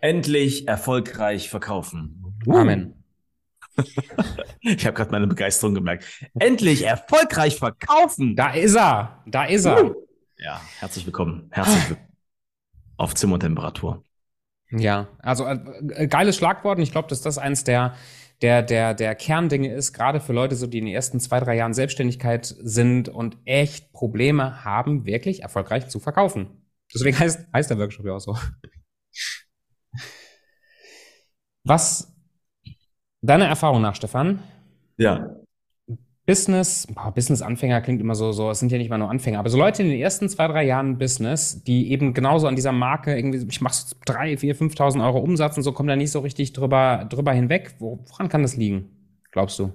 Endlich erfolgreich verkaufen. Amen. ich habe gerade meine Begeisterung gemerkt. Endlich erfolgreich verkaufen. Da ist er. Da ist er. Ja, herzlich willkommen. Herzlich willkommen auf Zimmertemperatur. Ja, also äh, geiles Schlagwort und ich glaube, dass das eins der der, der, der Kerndinge ist, gerade für Leute, so die in den ersten zwei, drei Jahren Selbstständigkeit sind und echt Probleme haben, wirklich erfolgreich zu verkaufen. Deswegen heißt, heißt der Workshop ja auch so. Was deiner Erfahrung nach, Stefan? Ja. Business, boah, Business-Anfänger klingt immer so, so, es sind ja nicht mal nur Anfänger, aber so Leute in den ersten zwei, drei Jahren Business, die eben genauso an dieser Marke irgendwie, ich mache so drei, vier, 5.000 Euro Umsatz und so, kommen da nicht so richtig drüber, drüber hinweg. Woran kann das liegen, glaubst du?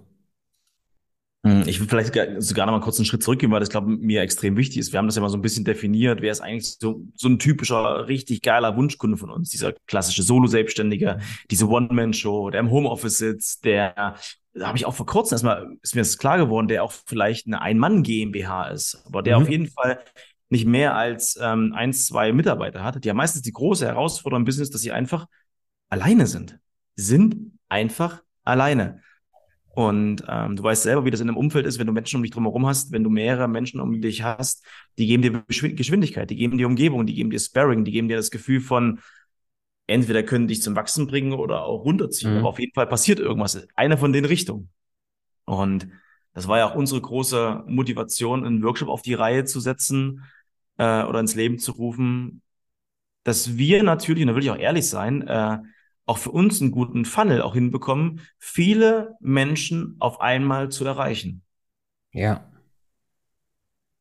Hm, ich will vielleicht sogar noch mal kurz einen Schritt zurückgehen, weil das, glaube ich, mir extrem wichtig ist. Wir haben das ja mal so ein bisschen definiert. Wer ist eigentlich so, so ein typischer, richtig geiler Wunschkunde von uns? Dieser klassische Solo-Selbstständige, diese One-Man-Show, der im Homeoffice sitzt, der, da habe ich auch vor kurzem erstmal, ist mir das klar geworden, der auch vielleicht eine Ein-Mann-GmbH ist, aber der mhm. auf jeden Fall nicht mehr als ähm, eins, zwei Mitarbeiter hat. Die haben meistens die große Herausforderung im Business, dass sie einfach alleine sind. Sie sind einfach alleine. Und ähm, du weißt selber, wie das in einem Umfeld ist, wenn du Menschen um dich drumherum hast, wenn du mehrere Menschen um dich hast, die geben dir Geschwindigkeit, die geben dir Umgebung, die geben dir Sparring, die geben dir das Gefühl von, entweder können dich zum Wachsen bringen oder auch runterziehen. Mhm. Aber auf jeden Fall passiert irgendwas. Eine von den Richtungen. Und das war ja auch unsere große Motivation, einen Workshop auf die Reihe zu setzen äh, oder ins Leben zu rufen, dass wir natürlich, und da will ich auch ehrlich sein, äh, auch für uns einen guten Funnel auch hinbekommen, viele Menschen auf einmal zu erreichen. Ja.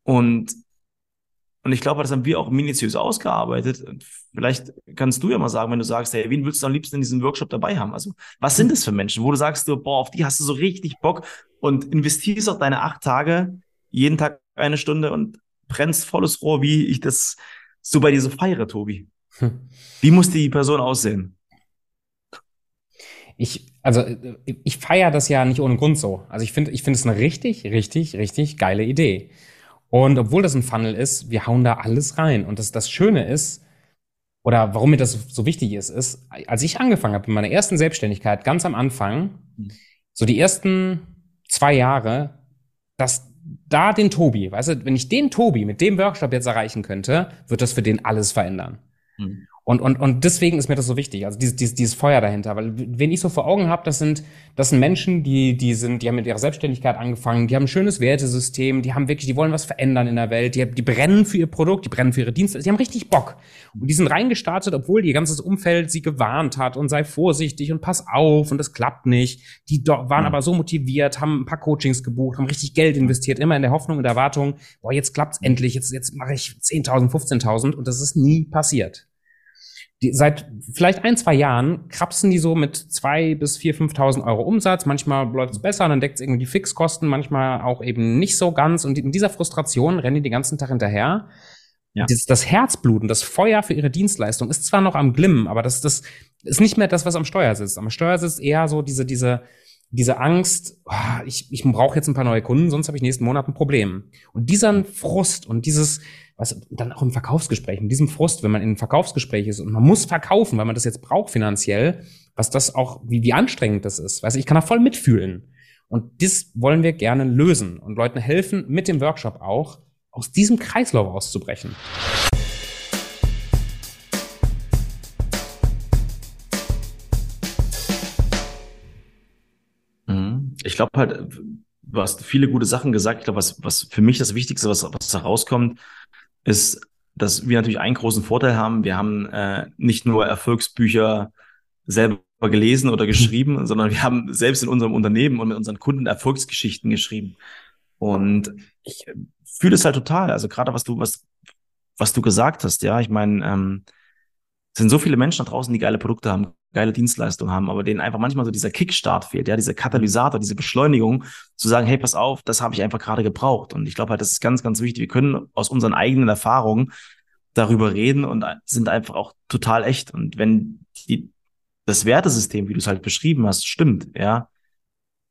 Und, und ich glaube, das haben wir auch minutiös ausgearbeitet. Vielleicht kannst du ja mal sagen, wenn du sagst, hey, wen willst du am liebsten in diesem Workshop dabei haben? Also, was sind das für Menschen, wo du sagst, du, boah, auf die hast du so richtig Bock und investierst auch deine acht Tage, jeden Tag eine Stunde und brennst volles Rohr, wie ich das so bei dir so feiere, Tobi. Hm. Wie muss die Person aussehen? Ich, also ich feiere das ja nicht ohne Grund so. Also ich finde, ich finde es eine richtig, richtig, richtig geile Idee. Und obwohl das ein Funnel ist, wir hauen da alles rein. Und das, das Schöne ist, oder warum mir das so wichtig ist, ist, als ich angefangen habe in meiner ersten Selbstständigkeit, ganz am Anfang, so die ersten zwei Jahre, dass da den Tobi, weißt du, wenn ich den Tobi mit dem Workshop jetzt erreichen könnte, wird das für den alles verändern. Mhm. Und, und, und deswegen ist mir das so wichtig, also dieses, dieses, dieses Feuer dahinter. Weil wenn ich so vor Augen habe, das sind, das sind Menschen, die, die sind, die haben mit ihrer Selbstständigkeit angefangen, die haben ein schönes Wertesystem, die haben wirklich, die wollen was verändern in der Welt, die, die brennen für ihr Produkt, die brennen für ihre Dienste, die haben richtig Bock. Und die sind reingestartet, obwohl ihr ganzes Umfeld sie gewarnt hat und sei vorsichtig und pass auf und das klappt nicht. Die waren mhm. aber so motiviert, haben ein paar Coachings gebucht, haben richtig Geld investiert, immer in der Hoffnung und Erwartung, boah, jetzt klappt's endlich, jetzt, jetzt mache ich 10.000, 15.000 und das ist nie passiert die, seit vielleicht ein, zwei Jahren krapsen die so mit zwei bis vier, 5.000 Euro Umsatz. Manchmal läuft es besser, dann deckt es irgendwie die Fixkosten, manchmal auch eben nicht so ganz. Und in dieser Frustration rennen die den ganzen Tag hinterher. Ja. Das, das Herzbluten, das Feuer für ihre Dienstleistung ist zwar noch am Glimmen, aber das, das ist nicht mehr das, was am Steuer sitzt. Am Steuer sitzt eher so diese, diese, diese Angst, oh, ich, ich brauche jetzt ein paar neue Kunden, sonst habe ich nächsten Monat ein Problem. Und dieser Frust und dieses, was dann auch im Verkaufsgespräch, mit diesem Frust, wenn man in einem Verkaufsgespräch ist und man muss verkaufen, weil man das jetzt braucht finanziell, was das auch, wie, wie anstrengend das ist. Weißt du, ich kann da voll mitfühlen. Und das wollen wir gerne lösen und Leuten helfen, mit dem Workshop auch, aus diesem Kreislauf auszubrechen. Ich glaube halt, du hast viele gute Sachen gesagt. Ich glaube, was, was für mich das Wichtigste, was, was herauskommt, ist, dass wir natürlich einen großen Vorteil haben. Wir haben äh, nicht nur Erfolgsbücher selber gelesen oder geschrieben, sondern wir haben selbst in unserem Unternehmen und mit unseren Kunden Erfolgsgeschichten geschrieben. Und ich fühle es halt total. Also gerade was du, was, was du gesagt hast, ja, ich meine, ähm, es sind so viele Menschen da draußen, die geile Produkte haben, geile Dienstleistungen haben, aber denen einfach manchmal so dieser Kickstart fehlt, ja, dieser Katalysator, diese Beschleunigung, zu sagen, hey, pass auf, das habe ich einfach gerade gebraucht. Und ich glaube halt, das ist ganz, ganz wichtig. Wir können aus unseren eigenen Erfahrungen darüber reden und sind einfach auch total echt. Und wenn die, das Wertesystem, wie du es halt beschrieben hast, stimmt, ja,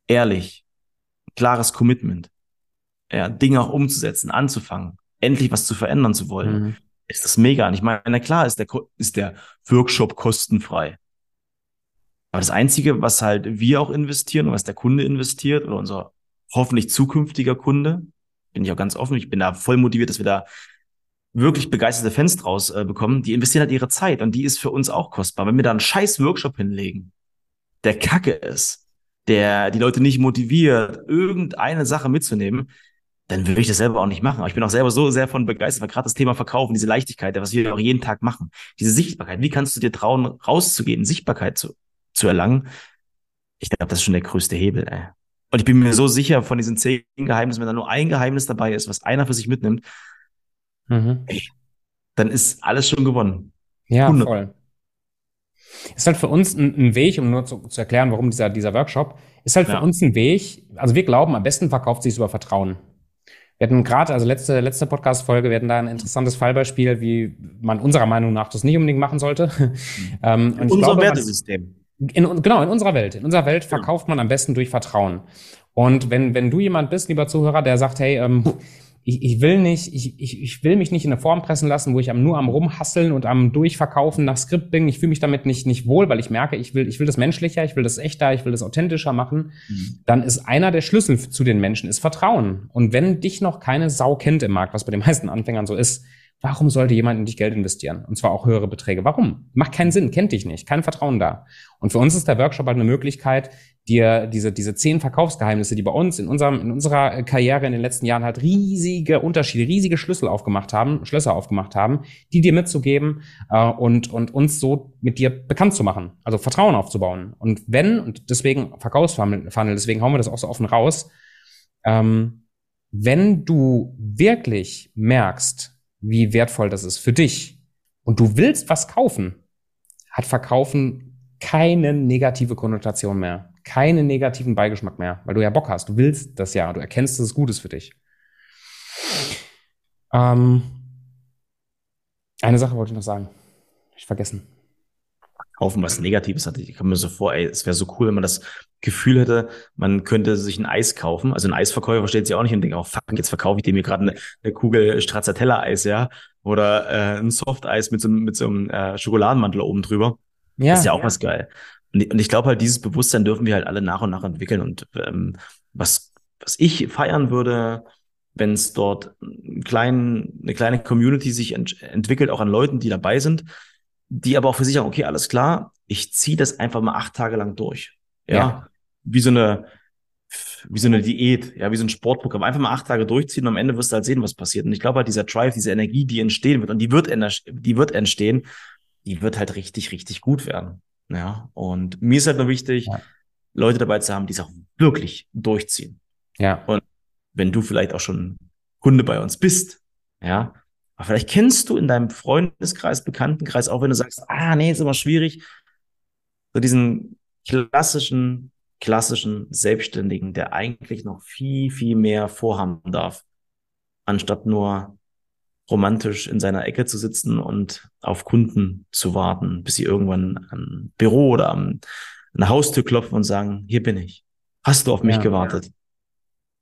ehrlich, klares Commitment, ja, Dinge auch umzusetzen, anzufangen, endlich was zu verändern zu wollen, mhm. ist das mega. Und ich meine, na klar ist der, ist der Workshop kostenfrei. Aber das Einzige, was halt wir auch investieren und was der Kunde investiert oder unser hoffentlich zukünftiger Kunde, bin ich auch ganz offen, ich bin da voll motiviert, dass wir da wirklich begeisterte Fans draus äh, bekommen, die investieren halt ihre Zeit und die ist für uns auch kostbar. Wenn wir da einen scheiß Workshop hinlegen, der kacke ist, der die Leute nicht motiviert, irgendeine Sache mitzunehmen, dann würde ich das selber auch nicht machen. Aber ich bin auch selber so sehr von begeistert, weil gerade das Thema Verkaufen, diese Leichtigkeit, was wir auch jeden Tag machen, diese Sichtbarkeit, wie kannst du dir trauen, rauszugehen, Sichtbarkeit zu, zu erlangen? Ich glaube, das ist schon der größte Hebel, ey. Und ich bin mir so sicher von diesen zehn Geheimnissen, wenn da nur ein Geheimnis dabei ist, was einer für sich mitnimmt, mhm. ey, dann ist alles schon gewonnen. Ja, 100. voll. Ist halt für uns ein, ein Weg, um nur zu, zu, erklären, warum dieser, dieser Workshop, ist halt für ja. uns ein Weg, also wir glauben, am besten verkauft sich über Vertrauen. Wir hatten gerade, also letzte, letzte Podcast-Folge, wir hatten da ein interessantes Fallbeispiel, wie man unserer Meinung nach das nicht unbedingt machen sollte. ähm, in unserem Wertesystem. In, genau, in unserer Welt. In unserer Welt verkauft man am besten durch Vertrauen. Und wenn, wenn du jemand bist, lieber Zuhörer, der sagt, hey, ähm, ich, ich will nicht, ich, ich, ich will mich nicht in eine Form pressen lassen, wo ich am, nur am rumhasseln und am Durchverkaufen nach Skript bin. Ich fühle mich damit nicht, nicht wohl, weil ich merke, ich will, ich will das menschlicher, ich will das echter, ich will das authentischer machen. Mhm. Dann ist einer der Schlüssel zu den Menschen ist Vertrauen. Und wenn dich noch keine Sau kennt im Markt, was bei den meisten Anfängern so ist, Warum sollte jemand in dich Geld investieren? Und zwar auch höhere Beträge. Warum? Macht keinen Sinn, kennt dich nicht, kein Vertrauen da. Und für uns ist der Workshop halt eine Möglichkeit, dir diese, diese zehn Verkaufsgeheimnisse, die bei uns in unserem, in unserer Karriere in den letzten Jahren halt riesige Unterschiede, riesige Schlüssel aufgemacht haben, Schlösser aufgemacht haben, die dir mitzugeben äh, und, und uns so mit dir bekannt zu machen. Also Vertrauen aufzubauen. Und wenn, und deswegen Verkaufsfunnel, deswegen hauen wir das auch so offen raus, ähm, wenn du wirklich merkst, wie wertvoll das ist für dich und du willst was kaufen, hat Verkaufen keine negative Konnotation mehr, keinen negativen Beigeschmack mehr, weil du ja Bock hast, du willst das ja, du erkennst, dass es gut ist für dich. Ähm, eine Sache wollte ich noch sagen. Ich vergessen kaufen, was Negatives hat. Ich komme mir so vor, ey, es wäre so cool, wenn man das Gefühl hätte, man könnte sich ein Eis kaufen. Also ein Eisverkäufer steht sich auch nicht und denkt, oh fuck, jetzt verkaufe ich dem hier gerade eine, eine, Kugel Stracciatella-Eis, ja. Oder äh, ein Softeis mit so, mit so einem äh, Schokoladenmantel oben drüber. Ja, das ist ja auch ja. was geil. Und, und ich glaube halt, dieses Bewusstsein dürfen wir halt alle nach und nach entwickeln. Und ähm, was, was ich feiern würde, wenn es dort einen kleinen, eine kleine Community sich ent entwickelt, auch an Leuten, die dabei sind, die aber auch für sich sagen, okay, alles klar, ich ziehe das einfach mal acht Tage lang durch. Ja? ja. Wie so eine, wie so eine Diät, ja, wie so ein Sportprogramm. Einfach mal acht Tage durchziehen und am Ende wirst du halt sehen, was passiert. Und ich glaube halt, dieser Drive, diese Energie, die entstehen wird, und die wird, die wird entstehen, die wird halt richtig, richtig gut werden. Ja. Und mir ist halt nur wichtig, ja. Leute dabei zu haben, die es auch wirklich durchziehen. Ja. Und wenn du vielleicht auch schon Kunde bei uns bist, ja, aber vielleicht kennst du in deinem Freundeskreis, Bekanntenkreis, auch wenn du sagst, ah, nee, ist immer schwierig, so diesen klassischen, klassischen Selbstständigen, der eigentlich noch viel, viel mehr vorhaben darf, anstatt nur romantisch in seiner Ecke zu sitzen und auf Kunden zu warten, bis sie irgendwann am Büro oder am, an der Haustür klopfen und sagen, hier bin ich. Hast du auf mich ja, gewartet? Ja.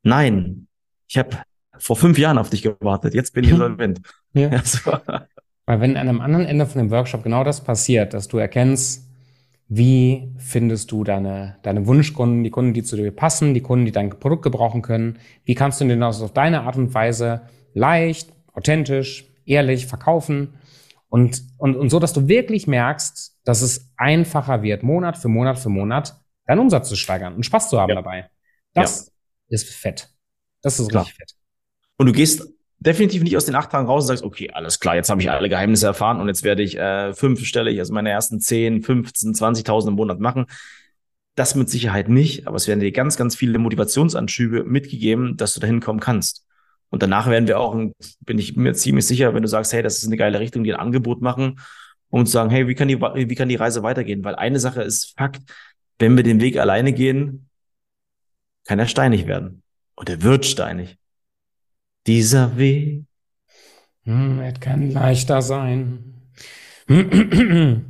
Nein, ich habe vor fünf Jahren auf dich gewartet. Jetzt bin ich insolvent. ja. Also. Weil wenn an einem anderen Ende von dem Workshop genau das passiert, dass du erkennst, wie findest du deine, deine Wunschkunden, die Kunden, die zu dir passen, die Kunden, die dein Produkt gebrauchen können? Wie kannst du denn das auf deine Art und Weise leicht, authentisch, ehrlich verkaufen? Und, und, und so, dass du wirklich merkst, dass es einfacher wird, Monat für Monat für Monat, deinen Umsatz zu steigern und Spaß zu haben ja. dabei. Das ja. ist fett. Das ist Klar. richtig fett. Und du gehst definitiv nicht aus den acht Tagen raus und sagst, okay, alles klar, jetzt habe ich alle Geheimnisse erfahren und jetzt werde ich äh, fünfstellig, also meine ersten 10, 15, 20.000 im Monat machen. Das mit Sicherheit nicht, aber es werden dir ganz, ganz viele Motivationsanschübe mitgegeben, dass du dahin kommen kannst. Und danach werden wir auch, bin ich mir ziemlich sicher, wenn du sagst, hey, das ist eine geile Richtung, die ein Angebot machen, um zu sagen, hey, wie kann die, wie kann die Reise weitergehen? Weil eine Sache ist Fakt, wenn wir den Weg alleine gehen, kann er steinig werden. Und er wird steinig. Dieser Weg. Hm, es kann leichter sein.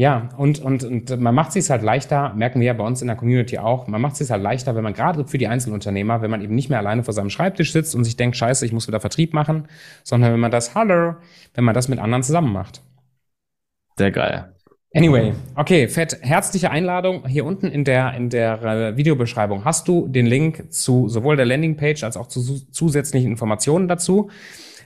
Ja, und, und, und man macht es sich halt leichter, merken wir ja bei uns in der Community auch, man macht es sich halt leichter, wenn man gerade für die Einzelunternehmer, wenn man eben nicht mehr alleine vor seinem Schreibtisch sitzt und sich denkt, scheiße, ich muss wieder Vertrieb machen, sondern wenn man das, hallo, wenn man das mit anderen zusammen macht. Sehr geil. Anyway, okay, Fett, herzliche Einladung. Hier unten in der, in der äh, Videobeschreibung hast du den Link zu sowohl der Landingpage als auch zu zusätzlichen Informationen dazu.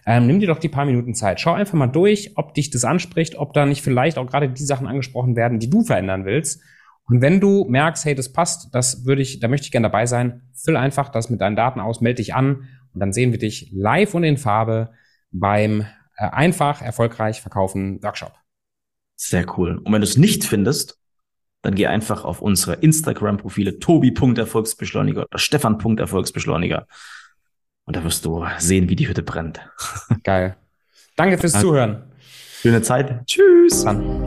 Ähm, nimm dir doch die paar Minuten Zeit. Schau einfach mal durch, ob dich das anspricht, ob da nicht vielleicht auch gerade die Sachen angesprochen werden, die du verändern willst. Und wenn du merkst, hey, das passt, das würde ich, da möchte ich gerne dabei sein, füll einfach das mit deinen Daten aus, melde dich an und dann sehen wir dich live und in Farbe beim äh, einfach erfolgreich verkaufen Workshop. Sehr cool. Und wenn du es nicht findest, dann geh einfach auf unsere Instagram-Profile tobi.erfolgsbeschleuniger oder stefan.erfolgsbeschleuniger. Und da wirst du sehen, wie die Hütte brennt. Geil. Danke fürs Zuhören. Schöne Zeit. Tschüss. Dann.